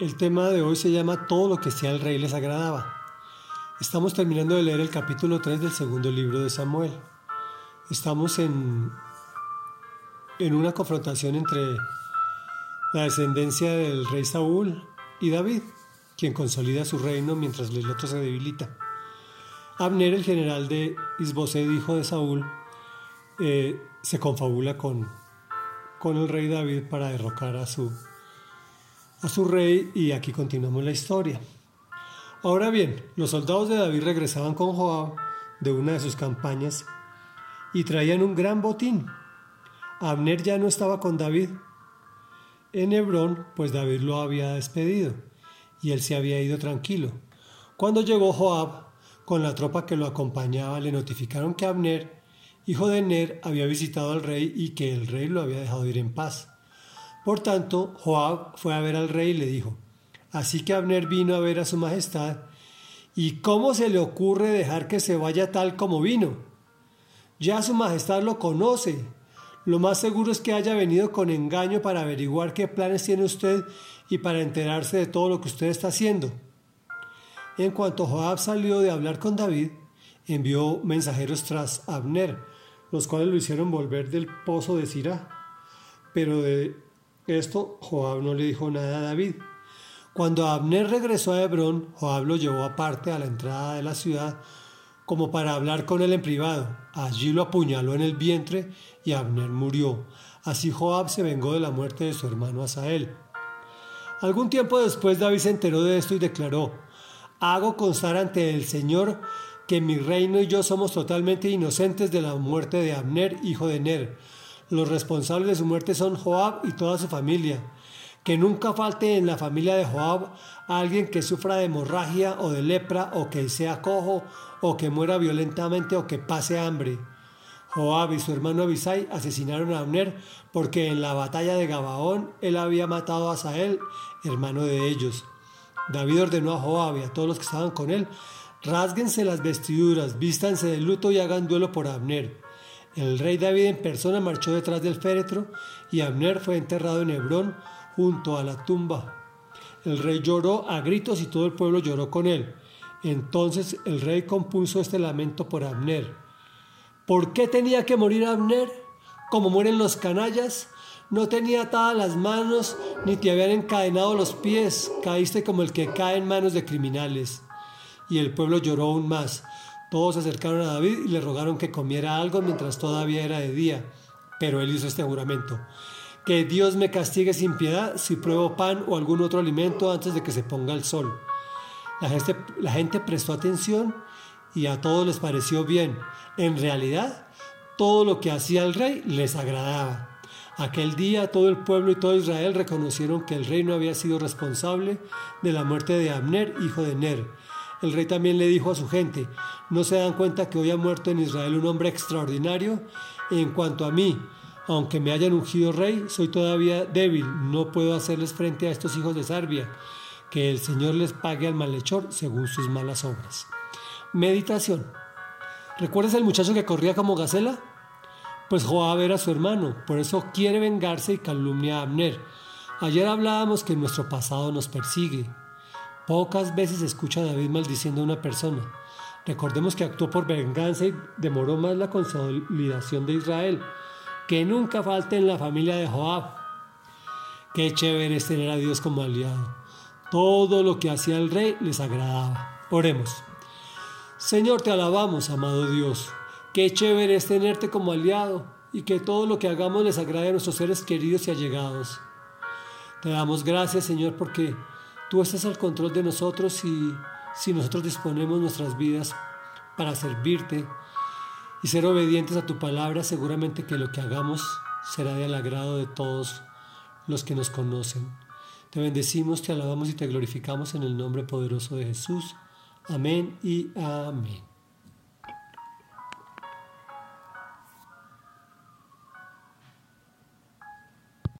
El tema de hoy se llama Todo lo que sea al rey les agradaba. Estamos terminando de leer el capítulo 3 del segundo libro de Samuel. Estamos en, en una confrontación entre la descendencia del rey Saúl y David, quien consolida su reino mientras el otro se debilita. Abner, el general de Isboset, hijo de Saúl, eh, se confabula con, con el rey David para derrocar a su, a su rey y aquí continuamos la historia. Ahora bien, los soldados de David regresaban con Joab de una de sus campañas y traían un gran botín. Abner ya no estaba con David en Hebrón, pues David lo había despedido y él se había ido tranquilo. Cuando llegó Joab con la tropa que lo acompañaba, le notificaron que Abner hijo de Ner, había visitado al rey y que el rey lo había dejado ir en paz. Por tanto, Joab fue a ver al rey y le dijo, Así que Abner vino a ver a su majestad, ¿y cómo se le ocurre dejar que se vaya tal como vino? Ya su majestad lo conoce. Lo más seguro es que haya venido con engaño para averiguar qué planes tiene usted y para enterarse de todo lo que usted está haciendo. En cuanto Joab salió de hablar con David, envió mensajeros tras Abner, los cuales lo hicieron volver del pozo de Sirá. Pero de esto Joab no le dijo nada a David. Cuando Abner regresó a Hebrón, Joab lo llevó aparte a la entrada de la ciudad como para hablar con él en privado. Allí lo apuñaló en el vientre y Abner murió. Así Joab se vengó de la muerte de su hermano Asael. Algún tiempo después David se enteró de esto y declaró, hago constar ante el Señor que mi reino y yo somos totalmente inocentes de la muerte de Abner, hijo de Ner. Los responsables de su muerte son Joab y toda su familia. Que nunca falte en la familia de Joab alguien que sufra de hemorragia o de lepra o que sea cojo o que muera violentamente o que pase hambre. Joab y su hermano Abisai asesinaron a Abner porque en la batalla de Gabaón él había matado a Sael, hermano de ellos. David ordenó a Joab y a todos los que estaban con él Rásguense las vestiduras, vístanse de luto y hagan duelo por Abner. El rey David en persona marchó detrás del féretro y Abner fue enterrado en Hebrón junto a la tumba. El rey lloró a gritos y todo el pueblo lloró con él. Entonces el rey compuso este lamento por Abner. ¿Por qué tenía que morir Abner? Como mueren los canallas. No tenía atadas las manos, ni te habían encadenado los pies. Caíste como el que cae en manos de criminales y el pueblo lloró aún más. Todos se acercaron a David y le rogaron que comiera algo mientras todavía era de día. Pero él hizo este juramento. Que Dios me castigue sin piedad si pruebo pan o algún otro alimento antes de que se ponga el sol. La gente, la gente prestó atención y a todos les pareció bien. En realidad, todo lo que hacía el rey les agradaba. Aquel día todo el pueblo y todo Israel reconocieron que el rey no había sido responsable de la muerte de Abner, hijo de Ner, el rey también le dijo a su gente, ¿no se dan cuenta que hoy ha muerto en Israel un hombre extraordinario? En cuanto a mí, aunque me hayan ungido rey, soy todavía débil, no puedo hacerles frente a estos hijos de Sarbia. Que el Señor les pague al malhechor según sus malas obras. Meditación. ¿Recuerdas el muchacho que corría como gacela? Pues Joab era su hermano, por eso quiere vengarse y calumnia a Abner. Ayer hablábamos que nuestro pasado nos persigue, Pocas veces escucha a David maldiciendo a una persona. Recordemos que actuó por venganza y demoró más la consolidación de Israel. Que nunca falte en la familia de Joab. Qué chévere es tener a Dios como aliado. Todo lo que hacía el rey les agradaba. Oremos. Señor, te alabamos, amado Dios. Qué chévere es tenerte como aliado y que todo lo que hagamos les agrade a nuestros seres queridos y allegados. Te damos gracias, Señor, porque Tú estás al control de nosotros y si nosotros disponemos nuestras vidas para servirte y ser obedientes a tu palabra, seguramente que lo que hagamos será del agrado de todos los que nos conocen. Te bendecimos, te alabamos y te glorificamos en el nombre poderoso de Jesús. Amén y amén.